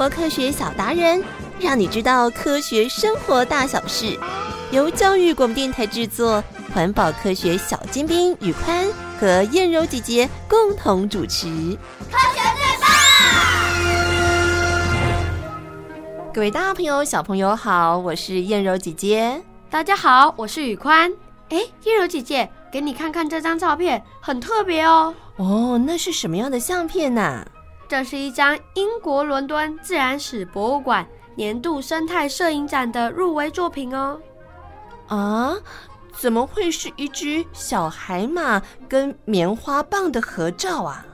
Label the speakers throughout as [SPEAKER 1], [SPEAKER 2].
[SPEAKER 1] 活科学小达人，让你知道科学生活大小事。由教育广播电台制作，环保科学小尖兵宇宽和燕柔姐姐共同主持。
[SPEAKER 2] 科学最棒！
[SPEAKER 1] 各位大朋友、小朋友好，我是燕柔姐姐。
[SPEAKER 3] 大家好，我是宇宽。哎，燕柔姐姐，给你看看这张照片，很特别哦。
[SPEAKER 1] 哦，那是什么样的相片呢？
[SPEAKER 3] 这是一张英国伦敦自然史博物馆年度生态摄影展的入围作品哦。
[SPEAKER 1] 啊，怎么会是一只小海马跟棉花棒的合照啊？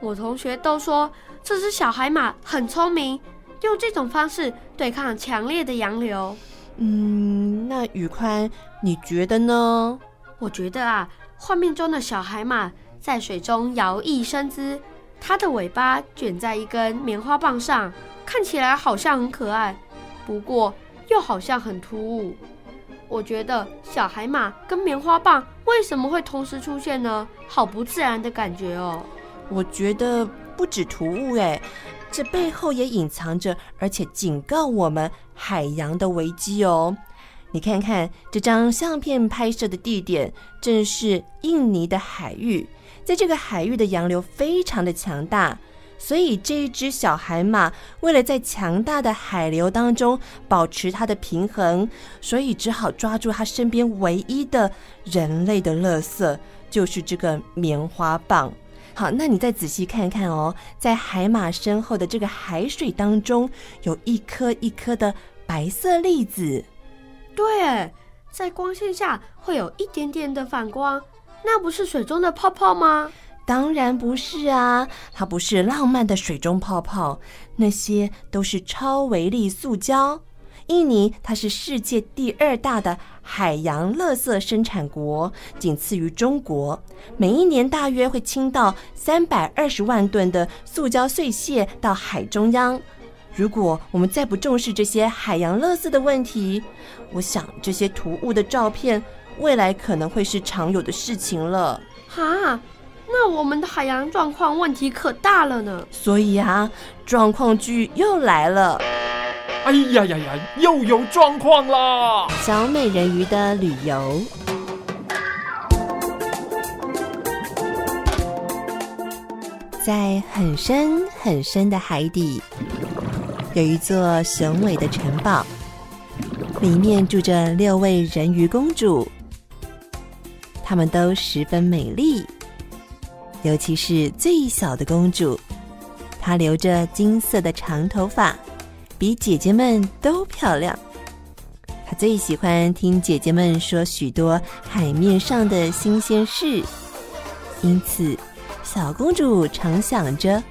[SPEAKER 3] 我同学都说这只小海马很聪明，用这种方式对抗强烈的洋流。
[SPEAKER 1] 嗯，那宇宽，你觉得呢？
[SPEAKER 3] 我觉得啊，画面中的小海马在水中摇曳身姿，它的尾巴卷在一根棉花棒上，看起来好像很可爱，不过又好像很突兀。我觉得小海马跟棉花棒为什么会同时出现呢？好不自然的感觉哦。
[SPEAKER 1] 我觉得不止突兀哎，这背后也隐藏着，而且警告我们海洋的危机哦。你看看这张相片拍摄的地点，正是印尼的海域，在这个海域的洋流非常的强大。所以这一只小海马为了在强大的海流当中保持它的平衡，所以只好抓住它身边唯一的人类的垃圾，就是这个棉花棒。好，那你再仔细看看哦，在海马身后的这个海水当中，有一颗一颗的白色粒子。
[SPEAKER 3] 对，在光线下会有一点点的反光，那不是水中的泡泡吗？
[SPEAKER 1] 当然不是啊，它不是浪漫的水中泡泡，那些都是超微粒塑胶。印尼它是世界第二大的海洋垃圾生产国，仅次于中国。每一年大约会倾倒三百二十万吨的塑胶碎屑到海中央。如果我们再不重视这些海洋垃圾的问题，我想这些突兀的照片未来可能会是常有的事情了。
[SPEAKER 3] 哈。那我们的海洋状况问题可大了呢。
[SPEAKER 1] 所以啊，状况剧又来了。
[SPEAKER 4] 哎呀呀呀，又有状况啦！
[SPEAKER 1] 小美人鱼的旅游，在很深很深的海底，有一座雄伟的城堡，里面住着六位人鱼公主，她们都十分美丽。尤其是最小的公主，她留着金色的长头发，比姐姐们都漂亮。她最喜欢听姐姐们说许多海面上的新鲜事，因此小公主常想着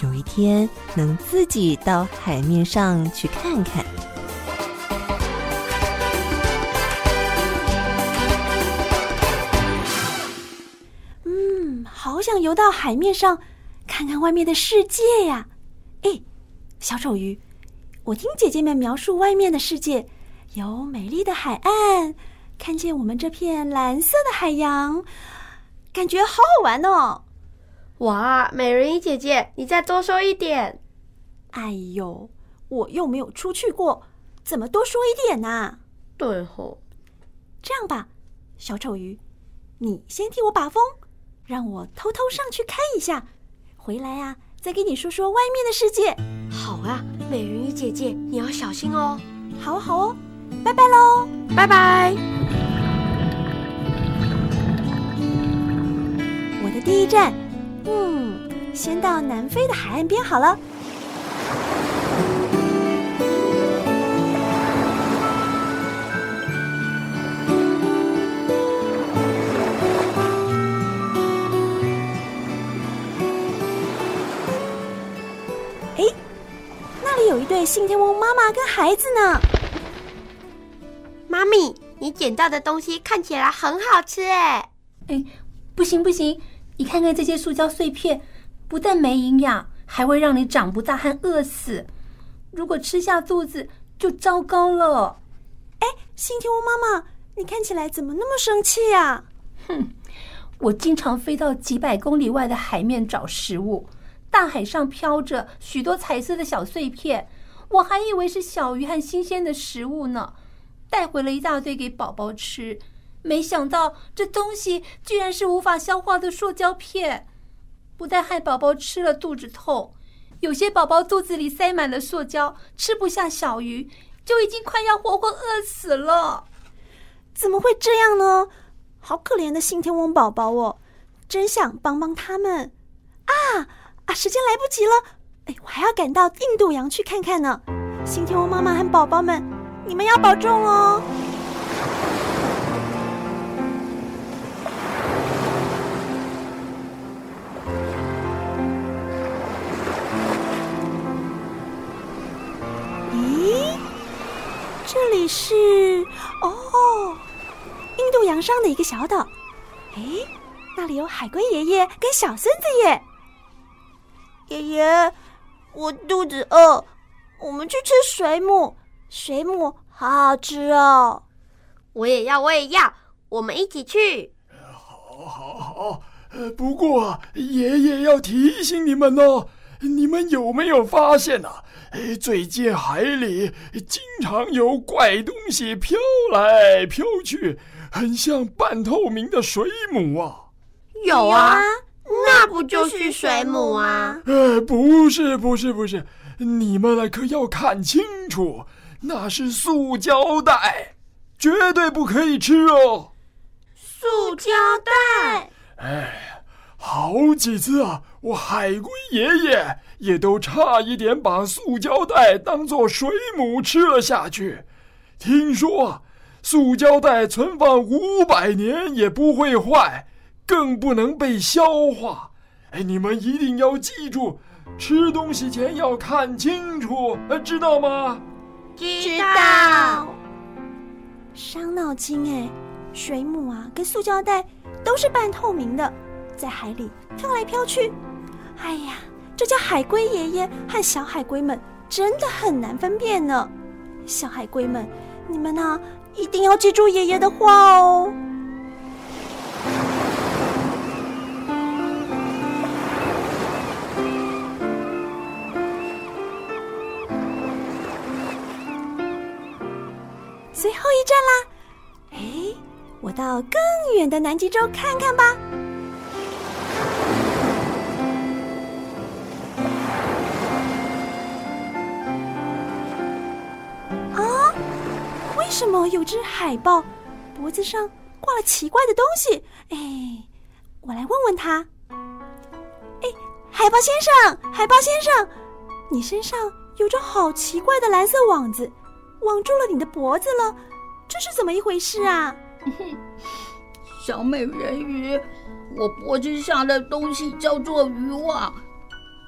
[SPEAKER 1] 有一天能自己到海面上去看看。
[SPEAKER 5] 想游到海面上，看看外面的世界呀！哎，小丑鱼，我听姐姐们描述外面的世界，有美丽的海岸，看见我们这片蓝色的海洋，感觉好好玩哦！
[SPEAKER 3] 哇，美人鱼姐姐，你再多说一点！
[SPEAKER 5] 哎呦，我又没有出去过，怎么多说一点呢？
[SPEAKER 3] 对吼，
[SPEAKER 5] 这样吧，小丑鱼，你先替我把风。让我偷偷上去看一下，回来啊，再给你说说外面的世界。
[SPEAKER 3] 好啊，美人鱼姐姐，你要小心哦。
[SPEAKER 5] 好好哦，拜拜喽，
[SPEAKER 3] 拜拜。
[SPEAKER 5] 我的第一站，嗯，先到南非的海岸边好了。有一对信天翁妈妈跟孩子呢。
[SPEAKER 3] 妈咪，你捡到的东西看起来很好吃哎！
[SPEAKER 6] 哎，不行不行，你看看这些塑胶碎片，不但没营养，还会让你长不大和饿死。如果吃下肚子，就糟糕了。
[SPEAKER 5] 哎，信天翁妈妈，你看起来怎么那么生气呀？
[SPEAKER 6] 哼，我经常飞到几百公里外的海面找食物。大海上飘着许多彩色的小碎片，我还以为是小鱼和新鲜的食物呢，带回了一大堆给宝宝吃。没想到这东西居然是无法消化的塑胶片，不但害宝宝吃了肚子痛，有些宝宝肚子里塞满了塑胶，吃不下小鱼，就已经快要活活饿死了。
[SPEAKER 5] 怎么会这样呢？好可怜的信天翁宝宝哦，真想帮帮他们啊！啊，时间来不及了，哎，我还要赶到印度洋去看看呢。信天翁妈妈和宝宝们，你们要保重哦。咦，这里是哦，印度洋上的一个小岛。哎，那里有海龟爷爷跟小孙子耶。
[SPEAKER 2] 爷爷，我肚子饿，我们去吃水母，水母好好吃哦。
[SPEAKER 3] 我也要，我也要，我们一起去。
[SPEAKER 4] 好，好，好。不过爷爷要提醒你们哦，你们有没有发现呢？最近海里经常有怪东西飘来飘去，很像半透明的水母啊。
[SPEAKER 3] 有啊。那不就是水母啊？
[SPEAKER 4] 呃，不是，不是，不是，你们可要看清楚，那是塑胶袋，绝对不可以吃哦。
[SPEAKER 3] 塑胶袋？
[SPEAKER 4] 哎，好几次啊，我海龟爷爷也都差一点把塑胶袋当做水母吃了下去。听说，塑胶袋存放五百年也不会坏。更不能被消化，哎，你们一定要记住，吃东西前要看清楚，知道吗？
[SPEAKER 2] 知道。
[SPEAKER 5] 伤脑筋哎，水母啊，跟塑胶袋都是半透明的，在海里飘来飘去。哎呀，这叫海龟爷爷和小海龟们真的很难分辨呢。小海龟们，你们呢，一定要记住爷爷的话哦。最后一站啦！哎，我到更远的南极洲看看吧。啊，为什么有只海豹脖子上挂了奇怪的东西？哎，我来问问他。哎，海豹先生，海豹先生，你身上有着好奇怪的蓝色网子。网住了你的脖子了，这是怎么一回事啊？
[SPEAKER 7] 小美人鱼，我脖子上的东西叫做渔网，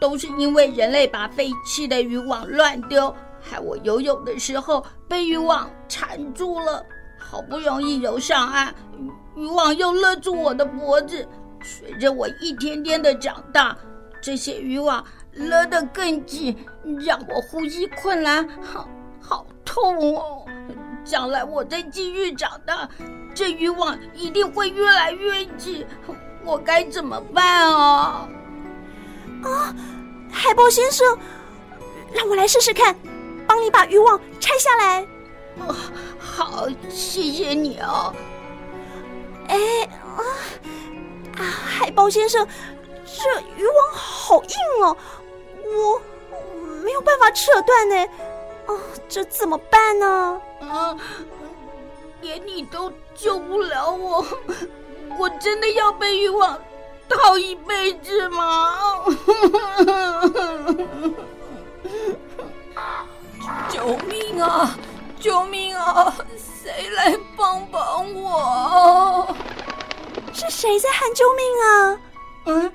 [SPEAKER 7] 都是因为人类把废弃的渔网乱丢，害我游泳的时候被渔网缠住了。好不容易游上岸，渔网又勒住我的脖子。随着我一天天的长大，这些渔网勒得更紧，让我呼吸困难。好痛哦！将来我再继续长大，这渔网一定会越来越紧，我该怎么办啊？
[SPEAKER 5] 啊，海豹先生，让我来试试看，帮你把渔网拆下来。
[SPEAKER 7] 哦，好，谢谢你哦。
[SPEAKER 5] 哎啊啊，海豹先生，这渔网好硬哦，我没有办法扯断呢。哦，这怎么办呢？
[SPEAKER 7] 啊，连你都救不了我，我真的要被欲望套一辈子吗？救命啊！救命啊！谁来帮帮我？
[SPEAKER 5] 是谁在喊救命啊？
[SPEAKER 7] 嗯，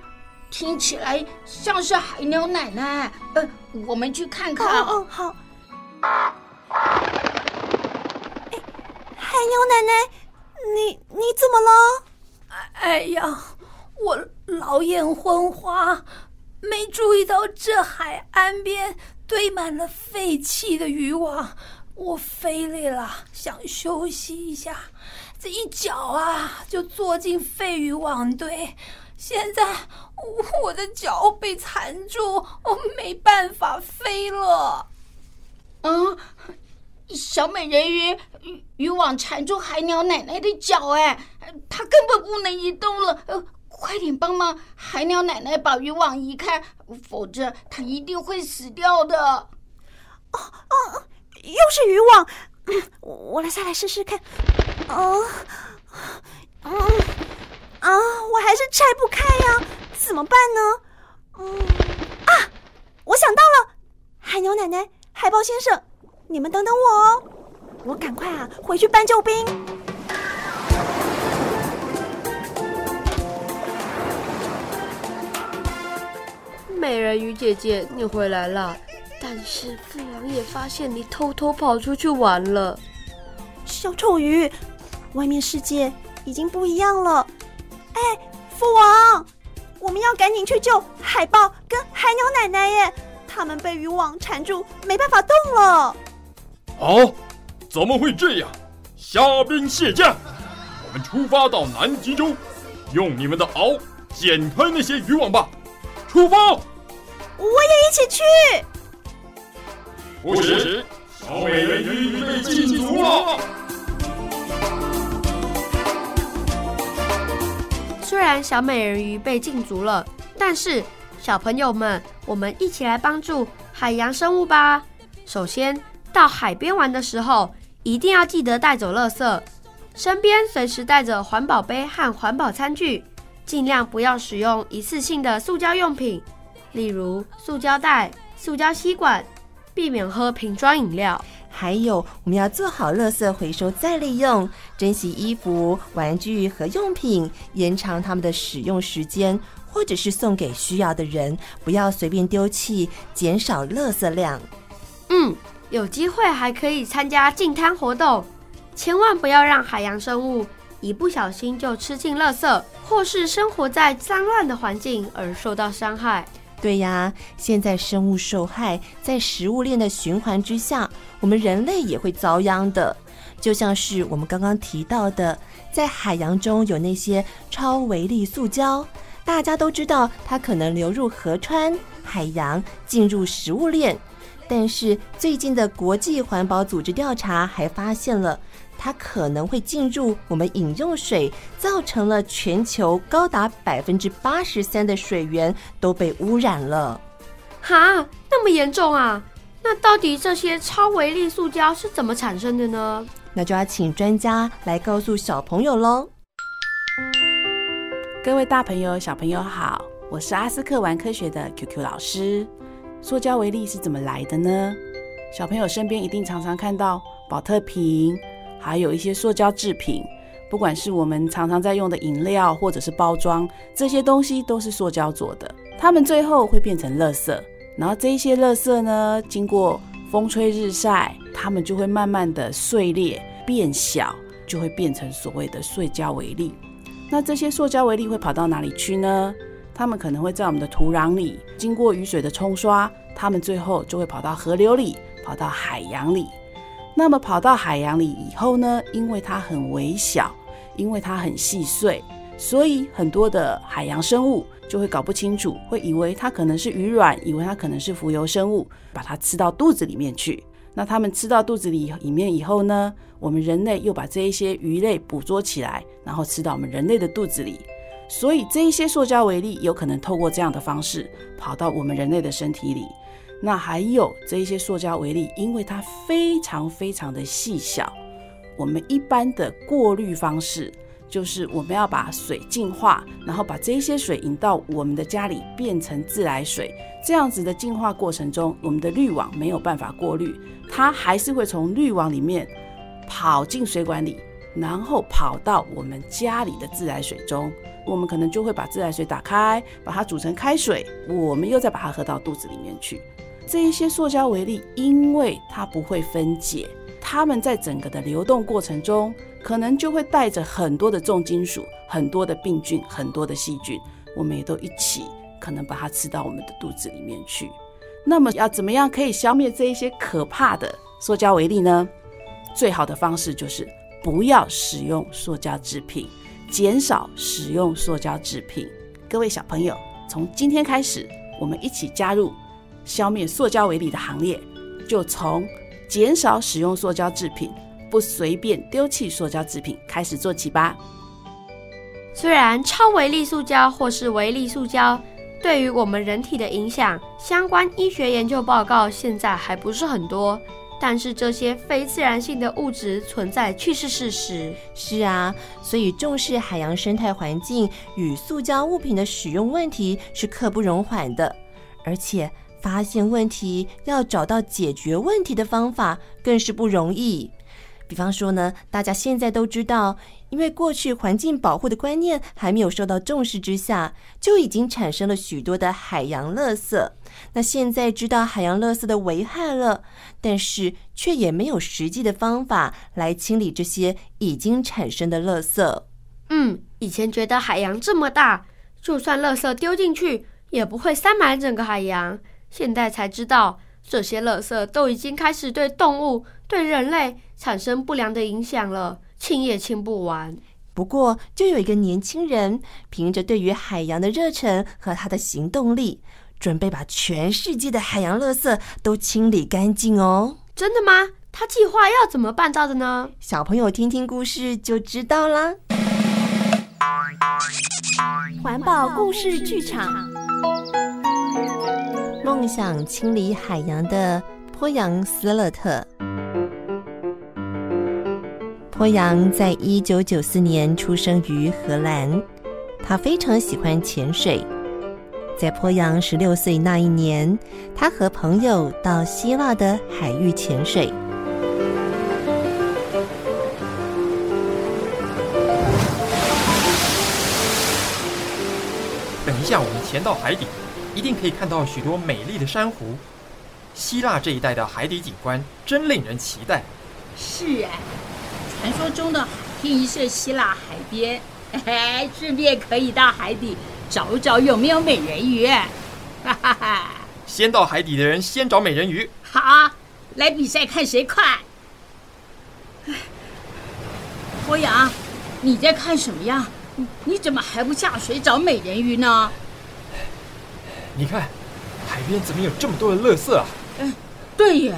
[SPEAKER 7] 听起来像是海鸟奶奶。呃，我们去看看。
[SPEAKER 5] 哦，哦，好。哎，海鸟奶奶，你你怎么了？
[SPEAKER 6] 哎呀，我老眼昏花，没注意到这海岸边堆满了废弃的渔网。我飞累了，想休息一下，这一脚啊就坐进废渔网堆，现在我的脚被缠住，我没办法飞了。
[SPEAKER 7] 啊，小美人鱼渔网缠住海鸟奶奶的脚，哎，她根本不能移动了。呃，快点帮忙海鸟奶奶把渔网移开，否则她一定会死掉的。哦
[SPEAKER 5] 哦，又是渔网，我来再来试试看。哦，嗯，啊，我还是拆不开呀，怎么办呢？嗯，啊，我想到了，海牛奶奶。海豹先生，你们等等我哦，我赶快啊回去搬救兵。
[SPEAKER 3] 美人鱼姐姐，你回来了，但是父王也发现你偷偷跑出去玩了。
[SPEAKER 5] 小丑鱼，外面世界已经不一样了。哎，父王，我们要赶紧去救海豹跟海鸟奶奶耶！他们被渔网缠住，没办法动了。
[SPEAKER 4] 哦，怎么会这样？虾兵蟹将，我们出发到南极洲，用你们的螯剪开那些渔网吧。出发！
[SPEAKER 5] 我也一起去。
[SPEAKER 4] 不行，小美人鱼被禁足了。
[SPEAKER 3] 虽然小美人鱼被禁足了，但是。小朋友们，我们一起来帮助海洋生物吧。首先，到海边玩的时候，一定要记得带走垃圾，身边随时带着环保杯和环保餐具，尽量不要使用一次性的塑胶用品，例如塑胶袋、塑胶吸管，避免喝瓶装饮料。
[SPEAKER 1] 还有，我们要做好垃圾回收再利用，珍惜衣服、玩具和用品，延长它们的使用时间。或者是送给需要的人，不要随便丢弃，减少垃圾量。
[SPEAKER 3] 嗯，有机会还可以参加净滩活动，千万不要让海洋生物一不小心就吃进垃圾，或是生活在脏乱的环境而受到伤害。
[SPEAKER 1] 对呀，现在生物受害，在食物链的循环之下，我们人类也会遭殃的。就像是我们刚刚提到的，在海洋中有那些超微粒塑胶。大家都知道，它可能流入河川、海洋，进入食物链。但是最近的国际环保组织调查还发现了，它可能会进入我们饮用水，造成了全球高达百分之八十三的水源都被污染了。
[SPEAKER 3] 哈，那么严重啊？那到底这些超微粒塑胶是怎么产生的呢？
[SPEAKER 1] 那就要请专家来告诉小朋友喽。
[SPEAKER 8] 各位大朋友、小朋友好，我是阿斯克玩科学的 QQ 老师。塑胶微粒是怎么来的呢？小朋友身边一定常常看到宝特瓶，还有一些塑胶制品，不管是我们常常在用的饮料或者是包装，这些东西都是塑胶做的。它们最后会变成垃圾，然后这一些垃圾呢，经过风吹日晒，它们就会慢慢的碎裂变小，就会变成所谓的塑胶微粒。那这些塑胶微粒会跑到哪里去呢？它们可能会在我们的土壤里，经过雨水的冲刷，它们最后就会跑到河流里，跑到海洋里。那么跑到海洋里以后呢？因为它很微小，因为它很细碎，所以很多的海洋生物就会搞不清楚，会以为它可能是鱼卵，以为它可能是浮游生物，把它吃到肚子里面去。那它们吃到肚子里里面以后呢？我们人类又把这一些鱼类捕捉起来，然后吃到我们人类的肚子里。所以这一些塑胶微粒有可能透过这样的方式跑到我们人类的身体里。那还有这一些塑胶微粒，因为它非常非常的细小，我们一般的过滤方式就是我们要把水净化，然后把这些水引到我们的家里变成自来水。这样子的净化过程中，我们的滤网没有办法过滤，它还是会从滤网里面。跑进水管里，然后跑到我们家里的自来水中，我们可能就会把自来水打开，把它煮成开水，我们又再把它喝到肚子里面去。这一些塑胶微粒，因为它不会分解，它们在整个的流动过程中，可能就会带着很多的重金属、很多的病菌、很多的细菌，我们也都一起可能把它吃到我们的肚子里面去。那么要怎么样可以消灭这一些可怕的塑胶微粒呢？最好的方式就是不要使用塑胶制品，减少使用塑胶制品。各位小朋友，从今天开始，我们一起加入消灭塑胶微粒的行列，就从减少使用塑胶制品，不随便丢弃塑胶制品开始做起吧。
[SPEAKER 3] 虽然超微粒塑胶或是微粒塑胶对于我们人体的影响，相关医学研究报告现在还不是很多。但是这些非自然性的物质存在却是事实。
[SPEAKER 1] 是啊，所以重视海洋生态环境与塑胶物品的使用问题是刻不容缓的，而且发现问题要找到解决问题的方法更是不容易。比方说呢，大家现在都知道，因为过去环境保护的观念还没有受到重视之下，就已经产生了许多的海洋垃圾。那现在知道海洋垃圾的危害了，但是却也没有实际的方法来清理这些已经产生的垃圾。
[SPEAKER 3] 嗯，以前觉得海洋这么大，就算垃圾丢进去也不会塞满整个海洋，现在才知道。这些垃圾都已经开始对动物、对人类产生不良的影响了，清也清不完。
[SPEAKER 1] 不过，就有一个年轻人，凭着对于海洋的热忱和他的行动力，准备把全世界的海洋垃圾都清理干净哦。
[SPEAKER 3] 真的吗？他计划要怎么办到的呢？
[SPEAKER 1] 小朋友听听故事就知道啦。
[SPEAKER 5] 环保故事剧场。
[SPEAKER 1] 梦想清理海洋的波扬斯勒特。波扬在一九九四年出生于荷兰，他非常喜欢潜水。在坡阳十六岁那一年，他和朋友到希腊的海域潜水。
[SPEAKER 9] 等一下，我们潜到海底。一定可以看到许多美丽的珊瑚。希腊这一带的海底景观真令人期待。
[SPEAKER 7] 是啊，传说中的海天一色希腊海边，哎，顺便可以到海底找找有没有美人鱼。哈哈哈！
[SPEAKER 9] 先到海底的人先找美人鱼。
[SPEAKER 7] 好，来比赛看谁快。波扬，你在看什么呀？你怎么还不下水找美人鱼呢？
[SPEAKER 9] 你看，海边怎么有这么多的垃圾啊？
[SPEAKER 7] 嗯，对耶。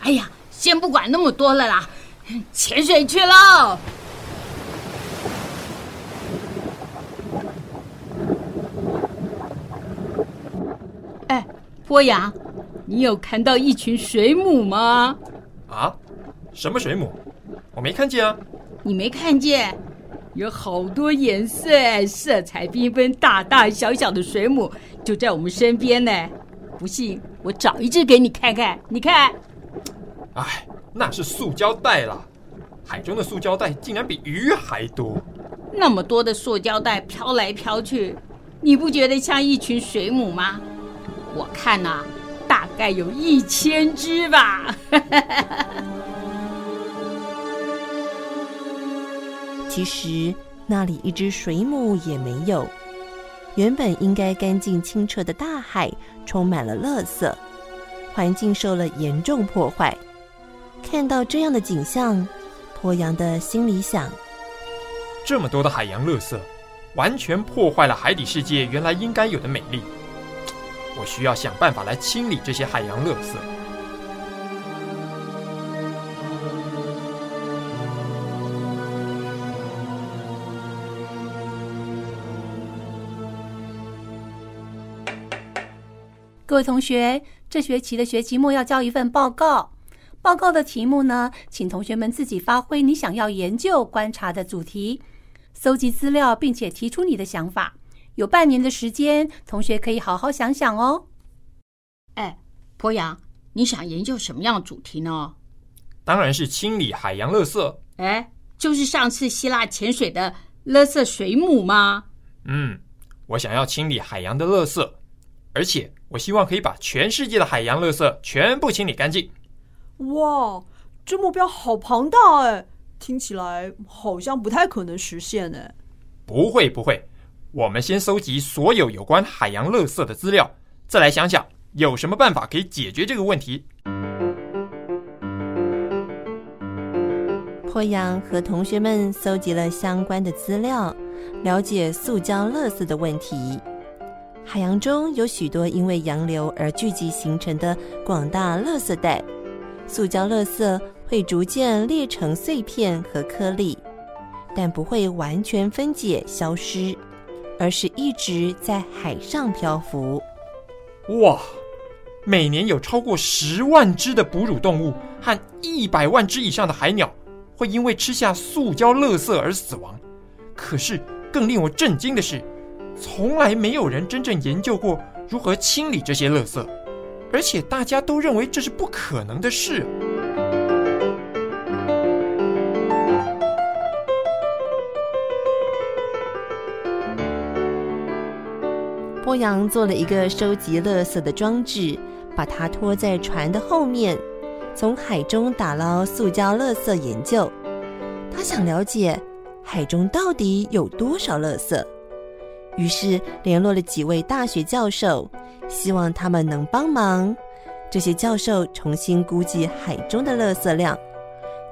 [SPEAKER 7] 哎呀，先不管那么多了啦，潜水去喽！哎，波阳，你有看到一群水母吗？
[SPEAKER 9] 啊？什么水母？我没看见啊。
[SPEAKER 7] 你没看见？有好多颜色、色彩缤纷、大大小小的水母就在我们身边呢。不信，我找一只给你看看。你看，
[SPEAKER 9] 哎，那是塑胶袋啦。海中的塑胶袋竟然比鱼还多。
[SPEAKER 7] 那么多的塑胶袋飘来飘去，你不觉得像一群水母吗？我看呐、啊，大概有一千只吧。
[SPEAKER 1] 其实那里一只水母也没有。原本应该干净清澈的大海充满了垃圾，环境受了严重破坏。看到这样的景象，鄱阳的心里想：
[SPEAKER 9] 这么多的海洋垃圾，完全破坏了海底世界原来应该有的美丽。我需要想办法来清理这些海洋垃圾。
[SPEAKER 6] 各位同学，这学期的学期末要交一份报告。报告的题目呢，请同学们自己发挥你想要研究、观察的主题，搜集资料，并且提出你的想法。有半年的时间，同学可以好好想想哦。
[SPEAKER 7] 哎，鄱阳，你想研究什么样的主题呢？
[SPEAKER 9] 当然是清理海洋垃圾。
[SPEAKER 7] 哎，就是上次希腊潜水的垃圾水母吗？
[SPEAKER 9] 嗯，我想要清理海洋的垃圾。而且，我希望可以把全世界的海洋垃圾全部清理干净。
[SPEAKER 10] 哇，这目标好庞大哎！听起来好像不太可能实现呢。
[SPEAKER 9] 不会不会，我们先搜集所有有关海洋垃圾的资料，再来想想有什么办法可以解决这个问题。
[SPEAKER 1] 波扬和同学们搜集了相关的资料，了解塑胶垃圾的问题。海洋中有许多因为洋流而聚集形成的广大垃圾带，塑胶垃圾会逐渐裂成碎片和颗粒，但不会完全分解消失，而是一直在海上漂浮。
[SPEAKER 9] 哇！每年有超过十万只的哺乳动物和一百万只以上的海鸟会因为吃下塑胶垃圾而死亡。可是更令我震惊的是，从来没有人真正研究过如何清理这些垃圾，而且大家都认为这是不可能的事。
[SPEAKER 1] 波阳做了一个收集垃圾的装置，把它拖在船的后面，从海中打捞塑胶垃圾研究。他想了解海中到底有多少垃圾。于是联络了几位大学教授，希望他们能帮忙。这些教授重新估计海中的垃圾量，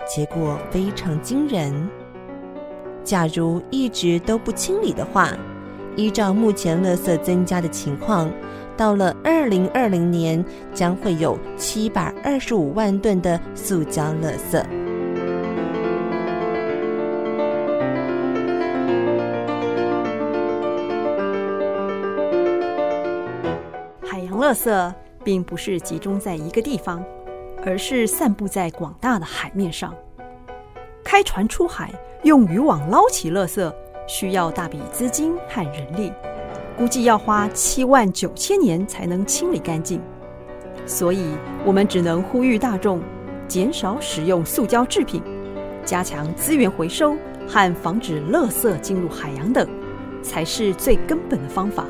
[SPEAKER 1] 结果非常惊人。假如一直都不清理的话，依照目前垃圾增加的情况，到了二零二零年，将会有七百二十五万吨的塑胶垃圾。
[SPEAKER 5] 垃圾并不是集中在一个地方，而是散布在广大的海面上。开船出海，用渔网捞起垃圾，需要大笔资金和人力，估计要花七万九千年才能清理干净。所以，我们只能呼吁大众减少使用塑胶制品，加强资源回收和防止垃圾进入海洋等，才是最根本的方法。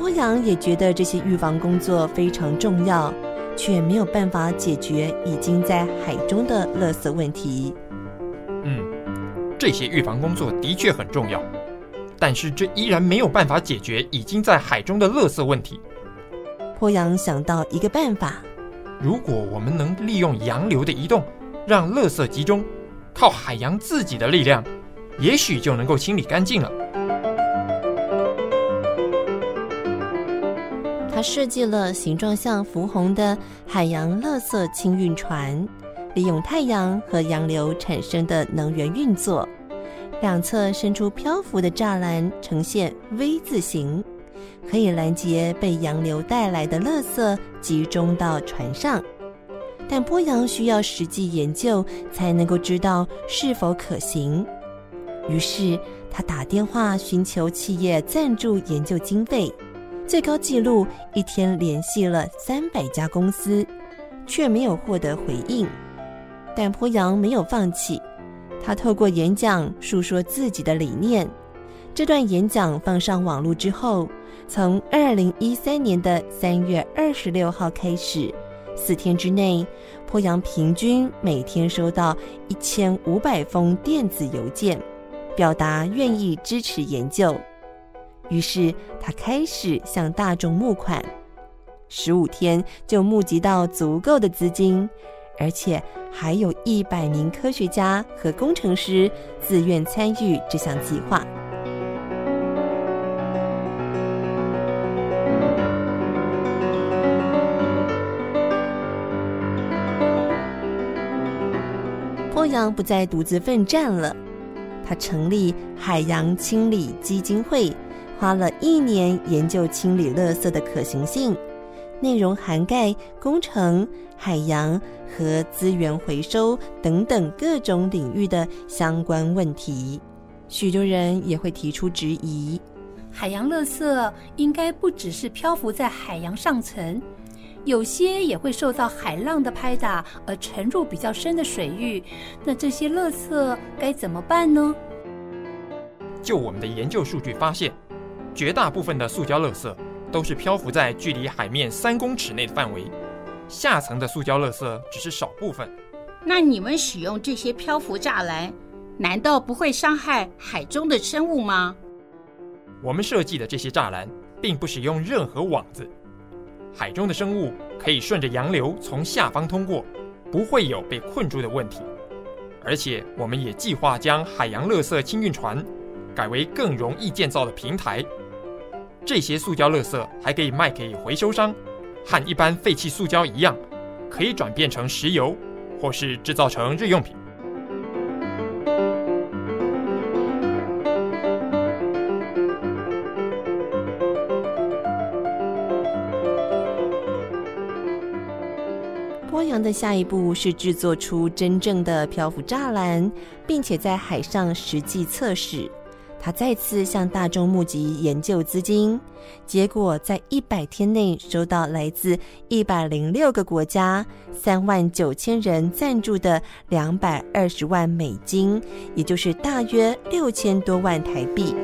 [SPEAKER 1] 波阳也觉得这些预防工作非常重要，却没有办法解决已经在海中的垃圾问题。
[SPEAKER 9] 嗯，这些预防工作的确很重要，但是这依然没有办法解决已经在海中的垃圾问题。
[SPEAKER 1] 波阳想到一个办法：
[SPEAKER 9] 如果我们能利用洋流的移动，让垃圾集中，靠海洋自己的力量，也许就能够清理干净了。
[SPEAKER 1] 设计了形状像浮红的海洋垃圾清运船，利用太阳和洋流产生的能源运作。两侧伸出漂浮的栅栏，呈现 V 字形，可以拦截被洋流带来的垃圾集中到船上。但波阳需要实际研究才能够知道是否可行。于是他打电话寻求企业赞助研究经费。最高纪录一天联系了三百家公司，却没有获得回应。但波阳没有放弃，他透过演讲述说自己的理念。这段演讲放上网络之后，从二零一三年的三月二十六号开始，四天之内，波阳平均每天收到一千五百封电子邮件，表达愿意支持研究。于是他开始向大众募款，十五天就募集到足够的资金，而且还有一百名科学家和工程师自愿参与这项计划。波阳不再独自奋战了，他成立海洋清理基金会。花了一年研究清理垃圾的可行性，内容涵盖工程、海洋和资源回收等等各种领域的相关问题。许多人也会提出质疑：
[SPEAKER 6] 海洋垃圾应该不只是漂浮在海洋上层，有些也会受到海浪的拍打而沉入比较深的水域。那这些垃圾该怎么办呢？
[SPEAKER 9] 就我们的研究数据发现，绝大部分的塑胶垃圾都是漂浮在距离海面三公尺内的范围，下层的塑胶垃圾只是少部分。
[SPEAKER 7] 那你们使用这些漂浮栅栏，难道不会伤害海中的生物吗？
[SPEAKER 9] 我们设计的这些栅栏并不使用任何网子，海中的生物可以顺着洋流从下方通过，不会有被困住的问题。而且，我们也计划将海洋垃圾清运船改为更容易建造的平台。这些塑胶垃圾还可以卖给回收商，和一般废弃塑胶一样，可以转变成石油，或是制造成日用品。
[SPEAKER 1] 波扬的下一步是制作出真正的漂浮栅栏，并且在海上实际测试。他再次向大众募集研究资金，结果在一百天内收到来自一百零六个国家三万九千人赞助的两百二十万美金，也就是大约六千多万台币。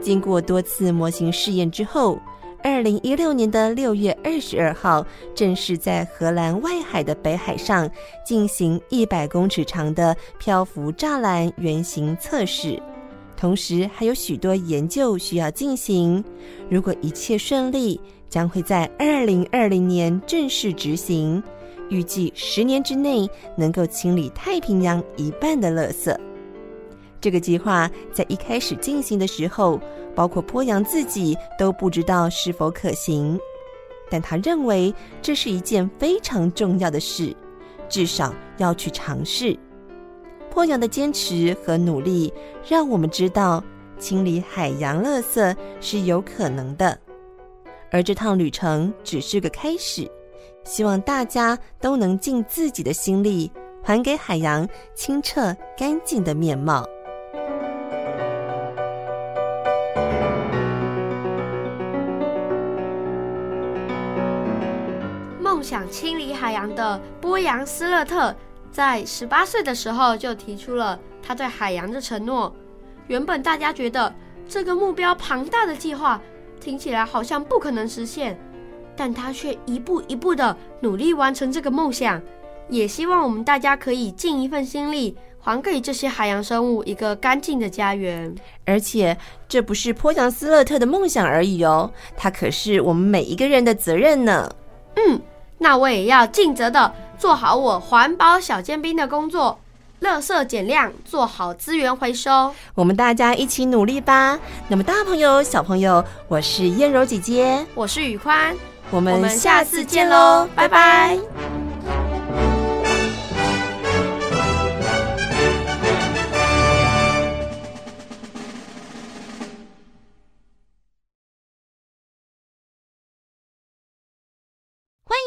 [SPEAKER 1] 经过多次模型试验之后，二零一六年的六月二十二号，正式在荷兰外海的北海上进行一百公尺长的漂浮栅栏原型测试，同时还有许多研究需要进行。如果一切顺利，将会在二零二零年正式执行，预计十年之内能够清理太平洋一半的垃圾。这个计划在一开始进行的时候，包括波阳自己都不知道是否可行，但他认为这是一件非常重要的事，至少要去尝试。波阳的坚持和努力，让我们知道清理海洋垃圾是有可能的，而这趟旅程只是个开始。希望大家都能尽自己的心力，还给海洋清澈干净的面貌。
[SPEAKER 3] 清理海洋的波扬斯勒特，在十八岁的时候就提出了他对海洋的承诺。原本大家觉得这个目标庞大的计划听起来好像不可能实现，但他却一步一步的努力完成这个梦想。也希望我们大家可以尽一份心力，还给这些海洋生物一个干净的家园。
[SPEAKER 1] 而且这不是波扬斯勒特的梦想而已哦，它可是我们每一个人的责任呢。
[SPEAKER 3] 嗯。那我也要尽责的做好我环保小尖兵的工作，垃圾减量，做好资源回收。
[SPEAKER 1] 我们大家一起努力吧！那么大朋友、小朋友，我是燕柔姐姐，
[SPEAKER 3] 我是宇宽，
[SPEAKER 1] 我们下次见喽，拜拜。